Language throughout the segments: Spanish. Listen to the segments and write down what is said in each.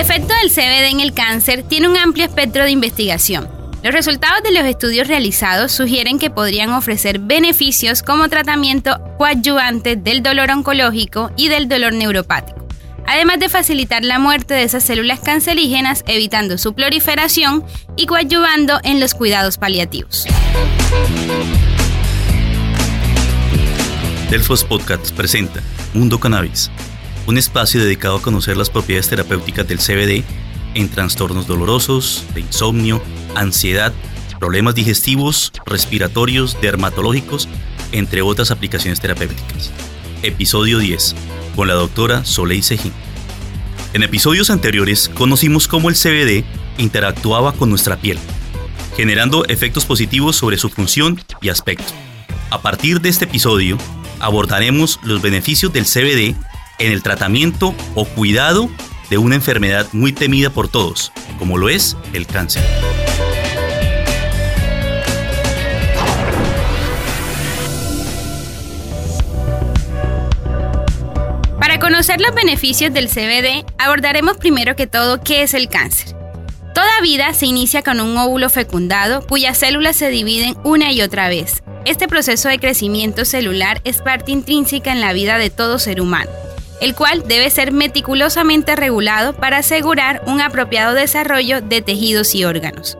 efecto del CBD en el cáncer tiene un amplio espectro de investigación. Los resultados de los estudios realizados sugieren que podrían ofrecer beneficios como tratamiento coadyuvante del dolor oncológico y del dolor neuropático, además de facilitar la muerte de esas células cancerígenas evitando su proliferación y coadyuvando en los cuidados paliativos. Delfos Podcast presenta Mundo Cannabis, un espacio dedicado a conocer las propiedades terapéuticas del CBD en trastornos dolorosos, de insomnio, ansiedad, problemas digestivos, respiratorios, dermatológicos, entre otras aplicaciones terapéuticas. Episodio 10, con la doctora Soleil Sejín. En episodios anteriores conocimos cómo el CBD interactuaba con nuestra piel, generando efectos positivos sobre su función y aspecto. A partir de este episodio, abordaremos los beneficios del CBD en el tratamiento o cuidado de una enfermedad muy temida por todos, como lo es el cáncer. Para conocer los beneficios del CBD, abordaremos primero que todo qué es el cáncer. Toda vida se inicia con un óvulo fecundado cuyas células se dividen una y otra vez. Este proceso de crecimiento celular es parte intrínseca en la vida de todo ser humano el cual debe ser meticulosamente regulado para asegurar un apropiado desarrollo de tejidos y órganos.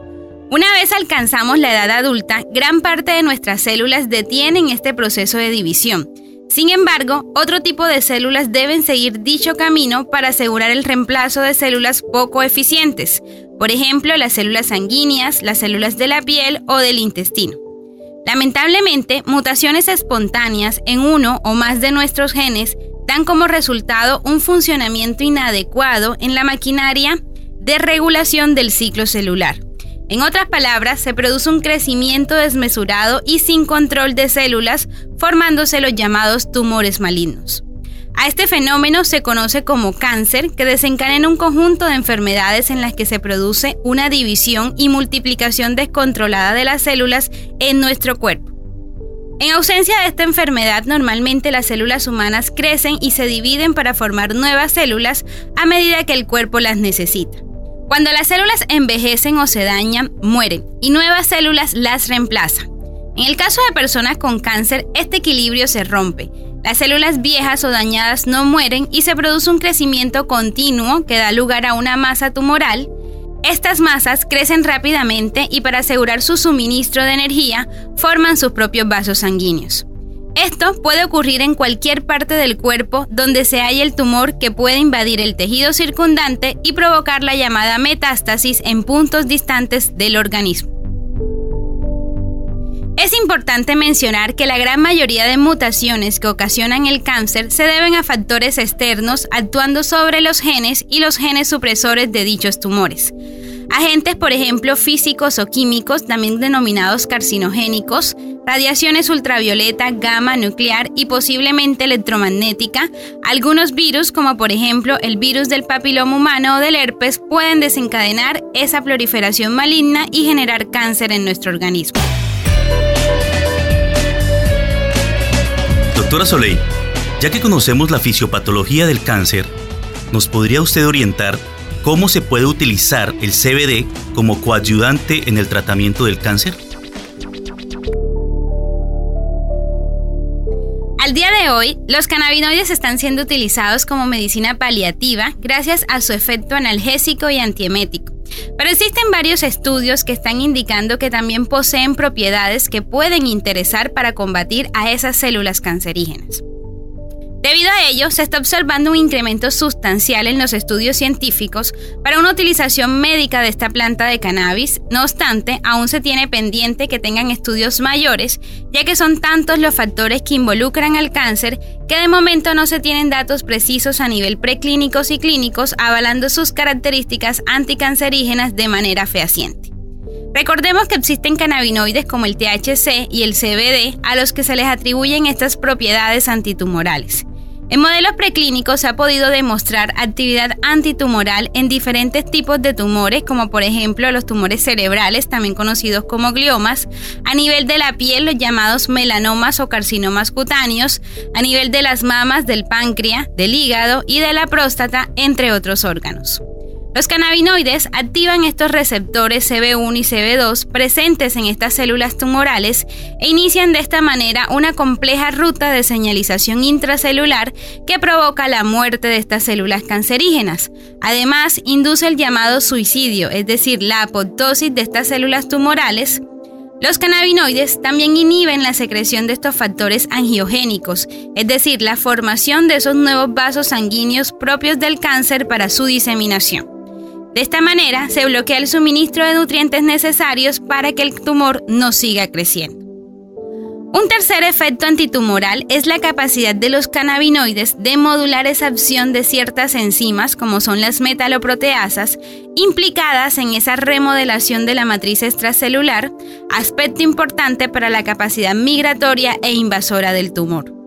Una vez alcanzamos la edad adulta, gran parte de nuestras células detienen este proceso de división. Sin embargo, otro tipo de células deben seguir dicho camino para asegurar el reemplazo de células poco eficientes, por ejemplo, las células sanguíneas, las células de la piel o del intestino. Lamentablemente, mutaciones espontáneas en uno o más de nuestros genes dan como resultado un funcionamiento inadecuado en la maquinaria de regulación del ciclo celular. En otras palabras, se produce un crecimiento desmesurado y sin control de células, formándose los llamados tumores malignos. A este fenómeno se conoce como cáncer, que desencadena un conjunto de enfermedades en las que se produce una división y multiplicación descontrolada de las células en nuestro cuerpo. En ausencia de esta enfermedad, normalmente las células humanas crecen y se dividen para formar nuevas células a medida que el cuerpo las necesita. Cuando las células envejecen o se dañan, mueren y nuevas células las reemplazan. En el caso de personas con cáncer, este equilibrio se rompe. Las células viejas o dañadas no mueren y se produce un crecimiento continuo que da lugar a una masa tumoral estas masas crecen rápidamente y para asegurar su suministro de energía forman sus propios vasos sanguíneos. Esto puede ocurrir en cualquier parte del cuerpo donde se halla el tumor que puede invadir el tejido circundante y provocar la llamada metástasis en puntos distantes del organismo. Es importante mencionar que la gran mayoría de mutaciones que ocasionan el cáncer se deben a factores externos actuando sobre los genes y los genes supresores de dichos tumores. Agentes, por ejemplo, físicos o químicos, también denominados carcinogénicos, radiaciones ultravioleta, gamma, nuclear y posiblemente electromagnética, algunos virus, como por ejemplo el virus del papiloma humano o del herpes, pueden desencadenar esa proliferación maligna y generar cáncer en nuestro organismo. Doctora Soleil, ya que conocemos la fisiopatología del cáncer, ¿nos podría usted orientar cómo se puede utilizar el CBD como coayudante en el tratamiento del cáncer? Al día de hoy, los cannabinoides están siendo utilizados como medicina paliativa gracias a su efecto analgésico y antiemético. Pero existen varios estudios que están indicando que también poseen propiedades que pueden interesar para combatir a esas células cancerígenas. Debido a ello, se está observando un incremento sustancial en los estudios científicos para una utilización médica de esta planta de cannabis. No obstante, aún se tiene pendiente que tengan estudios mayores, ya que son tantos los factores que involucran al cáncer que de momento no se tienen datos precisos a nivel preclínicos y clínicos avalando sus características anticancerígenas de manera fehaciente. Recordemos que existen cannabinoides como el THC y el CBD a los que se les atribuyen estas propiedades antitumorales. En modelos preclínicos se ha podido demostrar actividad antitumoral en diferentes tipos de tumores, como por ejemplo los tumores cerebrales, también conocidos como gliomas, a nivel de la piel, los llamados melanomas o carcinomas cutáneos, a nivel de las mamas, del páncreas, del hígado y de la próstata, entre otros órganos. Los cannabinoides activan estos receptores CB1 y CB2 presentes en estas células tumorales e inician de esta manera una compleja ruta de señalización intracelular que provoca la muerte de estas células cancerígenas. Además, induce el llamado suicidio, es decir, la apoptosis de estas células tumorales, los cannabinoides también inhiben la secreción de estos factores angiogénicos, es decir, la formación de esos nuevos vasos sanguíneos propios del cáncer para su diseminación. De esta manera se bloquea el suministro de nutrientes necesarios para que el tumor no siga creciendo. Un tercer efecto antitumoral es la capacidad de los cannabinoides de modular esa acción de ciertas enzimas, como son las metaloproteasas, implicadas en esa remodelación de la matriz extracelular, aspecto importante para la capacidad migratoria e invasora del tumor.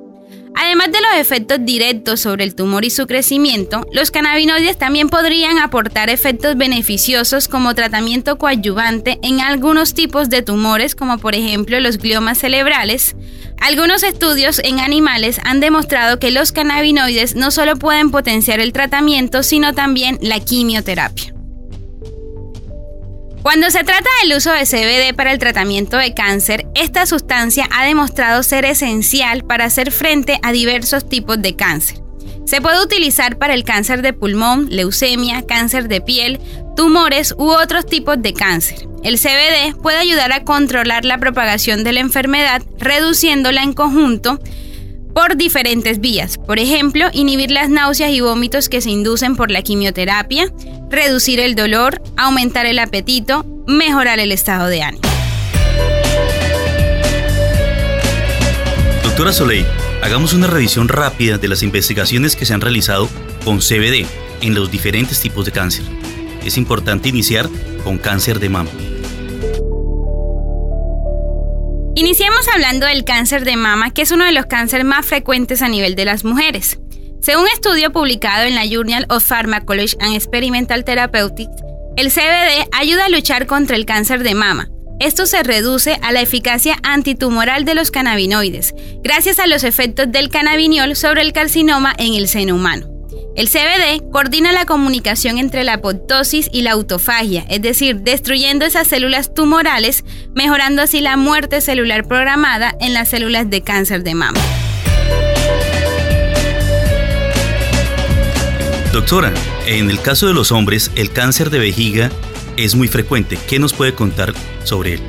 Además de los efectos directos sobre el tumor y su crecimiento, los cannabinoides también podrían aportar efectos beneficiosos como tratamiento coadyuvante en algunos tipos de tumores, como por ejemplo los gliomas cerebrales. Algunos estudios en animales han demostrado que los cannabinoides no solo pueden potenciar el tratamiento, sino también la quimioterapia. Cuando se trata del uso de CBD para el tratamiento de cáncer, esta sustancia ha demostrado ser esencial para hacer frente a diversos tipos de cáncer. Se puede utilizar para el cáncer de pulmón, leucemia, cáncer de piel, tumores u otros tipos de cáncer. El CBD puede ayudar a controlar la propagación de la enfermedad, reduciéndola en conjunto por diferentes vías. Por ejemplo, inhibir las náuseas y vómitos que se inducen por la quimioterapia, reducir el dolor, aumentar el apetito, mejorar el estado de ánimo. Doctora Soleil, hagamos una revisión rápida de las investigaciones que se han realizado con CBD en los diferentes tipos de cáncer. Es importante iniciar con cáncer de mama. Iniciamos hablando del cáncer de mama, que es uno de los cánceres más frecuentes a nivel de las mujeres. Según un estudio publicado en la Journal of Pharmacology and Experimental Therapeutics, el CBD ayuda a luchar contra el cáncer de mama. Esto se reduce a la eficacia antitumoral de los cannabinoides, gracias a los efectos del cannabiniol sobre el carcinoma en el seno humano. El CBD coordina la comunicación entre la apoptosis y la autofagia, es decir, destruyendo esas células tumorales, mejorando así la muerte celular programada en las células de cáncer de mama. Doctora, en el caso de los hombres, el cáncer de vejiga es muy frecuente. ¿Qué nos puede contar sobre él?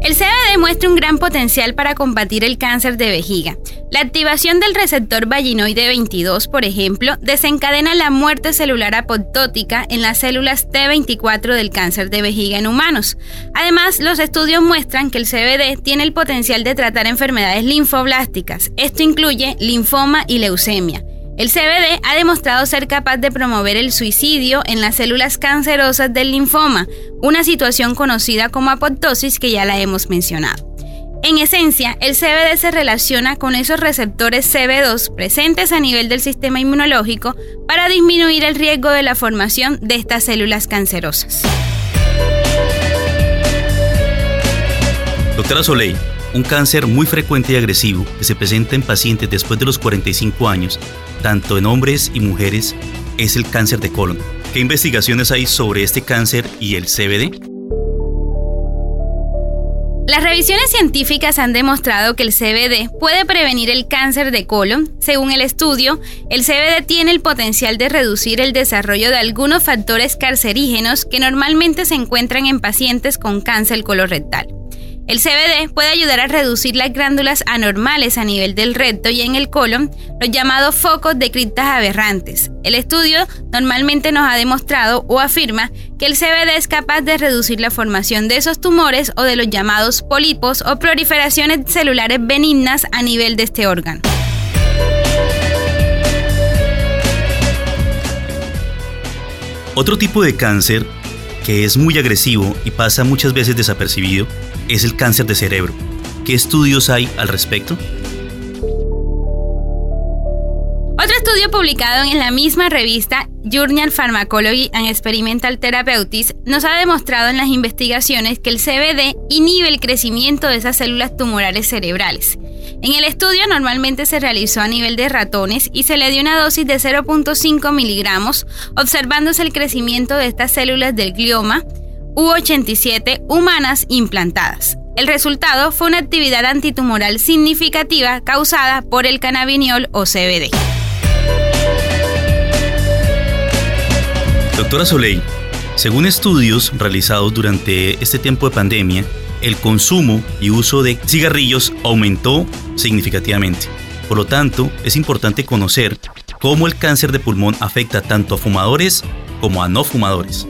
El CBD muestra un gran potencial para combatir el cáncer de vejiga. La activación del receptor vaginoide 22, por ejemplo, desencadena la muerte celular apoptótica en las células T24 del cáncer de vejiga en humanos. Además, los estudios muestran que el CBD tiene el potencial de tratar enfermedades linfoblásticas. Esto incluye linfoma y leucemia. El CBD ha demostrado ser capaz de promover el suicidio en las células cancerosas del linfoma, una situación conocida como apoptosis que ya la hemos mencionado. En esencia, el CBD se relaciona con esos receptores CB2 presentes a nivel del sistema inmunológico para disminuir el riesgo de la formación de estas células cancerosas. Doctora Soleil, un cáncer muy frecuente y agresivo que se presenta en pacientes después de los 45 años, tanto en hombres y mujeres, es el cáncer de colon. ¿Qué investigaciones hay sobre este cáncer y el CBD? Las revisiones científicas han demostrado que el CBD puede prevenir el cáncer de colon. Según el estudio, el CBD tiene el potencial de reducir el desarrollo de algunos factores carcerígenos que normalmente se encuentran en pacientes con cáncer colorectal. El CBD puede ayudar a reducir las glándulas anormales a nivel del recto y en el colon, los llamados focos de criptas aberrantes. El estudio normalmente nos ha demostrado o afirma que el CBD es capaz de reducir la formación de esos tumores o de los llamados pólipos o proliferaciones celulares benignas a nivel de este órgano. Otro tipo de cáncer que es muy agresivo y pasa muchas veces desapercibido es el cáncer de cerebro. ¿Qué estudios hay al respecto? Otro estudio publicado en la misma revista Journal Pharmacology and Experimental Therapeutics nos ha demostrado en las investigaciones que el CBD inhibe el crecimiento de esas células tumorales cerebrales. En el estudio normalmente se realizó a nivel de ratones y se le dio una dosis de 0.5 miligramos, observándose el crecimiento de estas células del glioma U87 humanas implantadas. El resultado fue una actividad antitumoral significativa causada por el cannabiniol o CBD. Doctora Soleil, según estudios realizados durante este tiempo de pandemia, el consumo y uso de cigarrillos aumentó significativamente. Por lo tanto, es importante conocer cómo el cáncer de pulmón afecta tanto a fumadores como a no fumadores.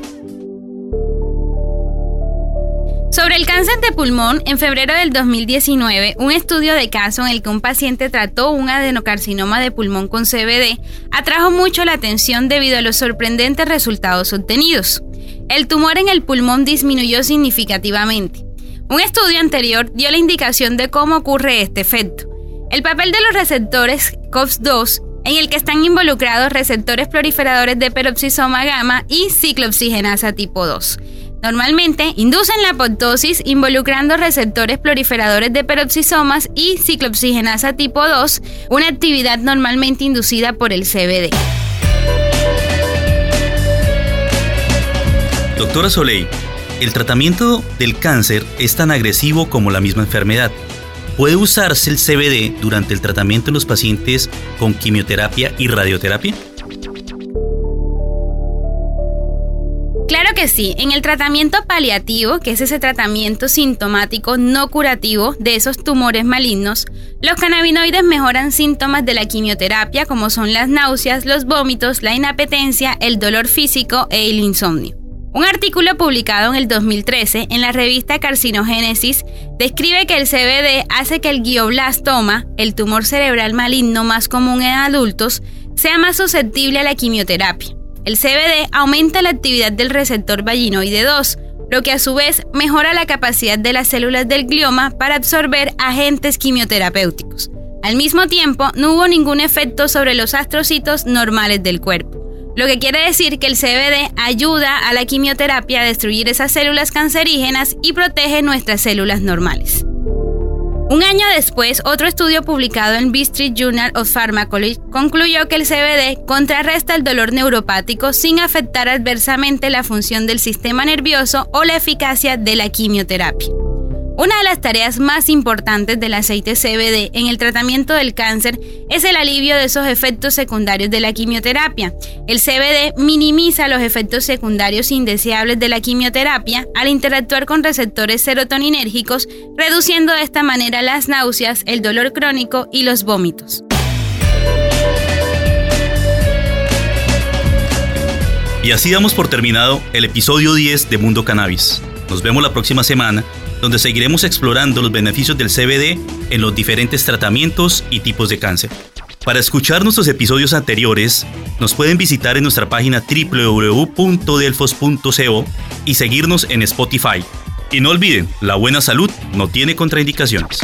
Sobre el cáncer de pulmón, en febrero del 2019, un estudio de caso en el que un paciente trató un adenocarcinoma de pulmón con CBD atrajo mucho la atención debido a los sorprendentes resultados obtenidos. El tumor en el pulmón disminuyó significativamente. Un estudio anterior dio la indicación de cómo ocurre este efecto. El papel de los receptores COX-2 en el que están involucrados receptores proliferadores de peroxisoma gamma y ciclooxigenasa tipo 2 Normalmente inducen la apoptosis involucrando receptores proliferadores de peroxisomas y ciclooxigenasa tipo 2, una actividad normalmente inducida por el CBD. Doctora Soleil, el tratamiento del cáncer es tan agresivo como la misma enfermedad. ¿Puede usarse el CBD durante el tratamiento en los pacientes con quimioterapia y radioterapia? Claro que sí, en el tratamiento paliativo, que es ese tratamiento sintomático no curativo de esos tumores malignos, los cannabinoides mejoran síntomas de la quimioterapia como son las náuseas, los vómitos, la inapetencia, el dolor físico e el insomnio. Un artículo publicado en el 2013 en la revista Carcinogénesis describe que el CBD hace que el glioblastoma, el tumor cerebral maligno más común en adultos, sea más susceptible a la quimioterapia. El CBD aumenta la actividad del receptor vaginoide 2, lo que a su vez mejora la capacidad de las células del glioma para absorber agentes quimioterapéuticos. Al mismo tiempo, no hubo ningún efecto sobre los astrocitos normales del cuerpo, lo que quiere decir que el CBD ayuda a la quimioterapia a destruir esas células cancerígenas y protege nuestras células normales. Un año después, otro estudio publicado en B Street Journal of Pharmacology concluyó que el CBD contrarresta el dolor neuropático sin afectar adversamente la función del sistema nervioso o la eficacia de la quimioterapia. Una de las tareas más importantes del aceite CBD en el tratamiento del cáncer es el alivio de esos efectos secundarios de la quimioterapia. El CBD minimiza los efectos secundarios indeseables de la quimioterapia al interactuar con receptores serotoninérgicos, reduciendo de esta manera las náuseas, el dolor crónico y los vómitos. Y así damos por terminado el episodio 10 de Mundo Cannabis. Nos vemos la próxima semana donde seguiremos explorando los beneficios del CBD en los diferentes tratamientos y tipos de cáncer. Para escuchar nuestros episodios anteriores, nos pueden visitar en nuestra página www.delfos.co y seguirnos en Spotify. Y no olviden, la buena salud no tiene contraindicaciones.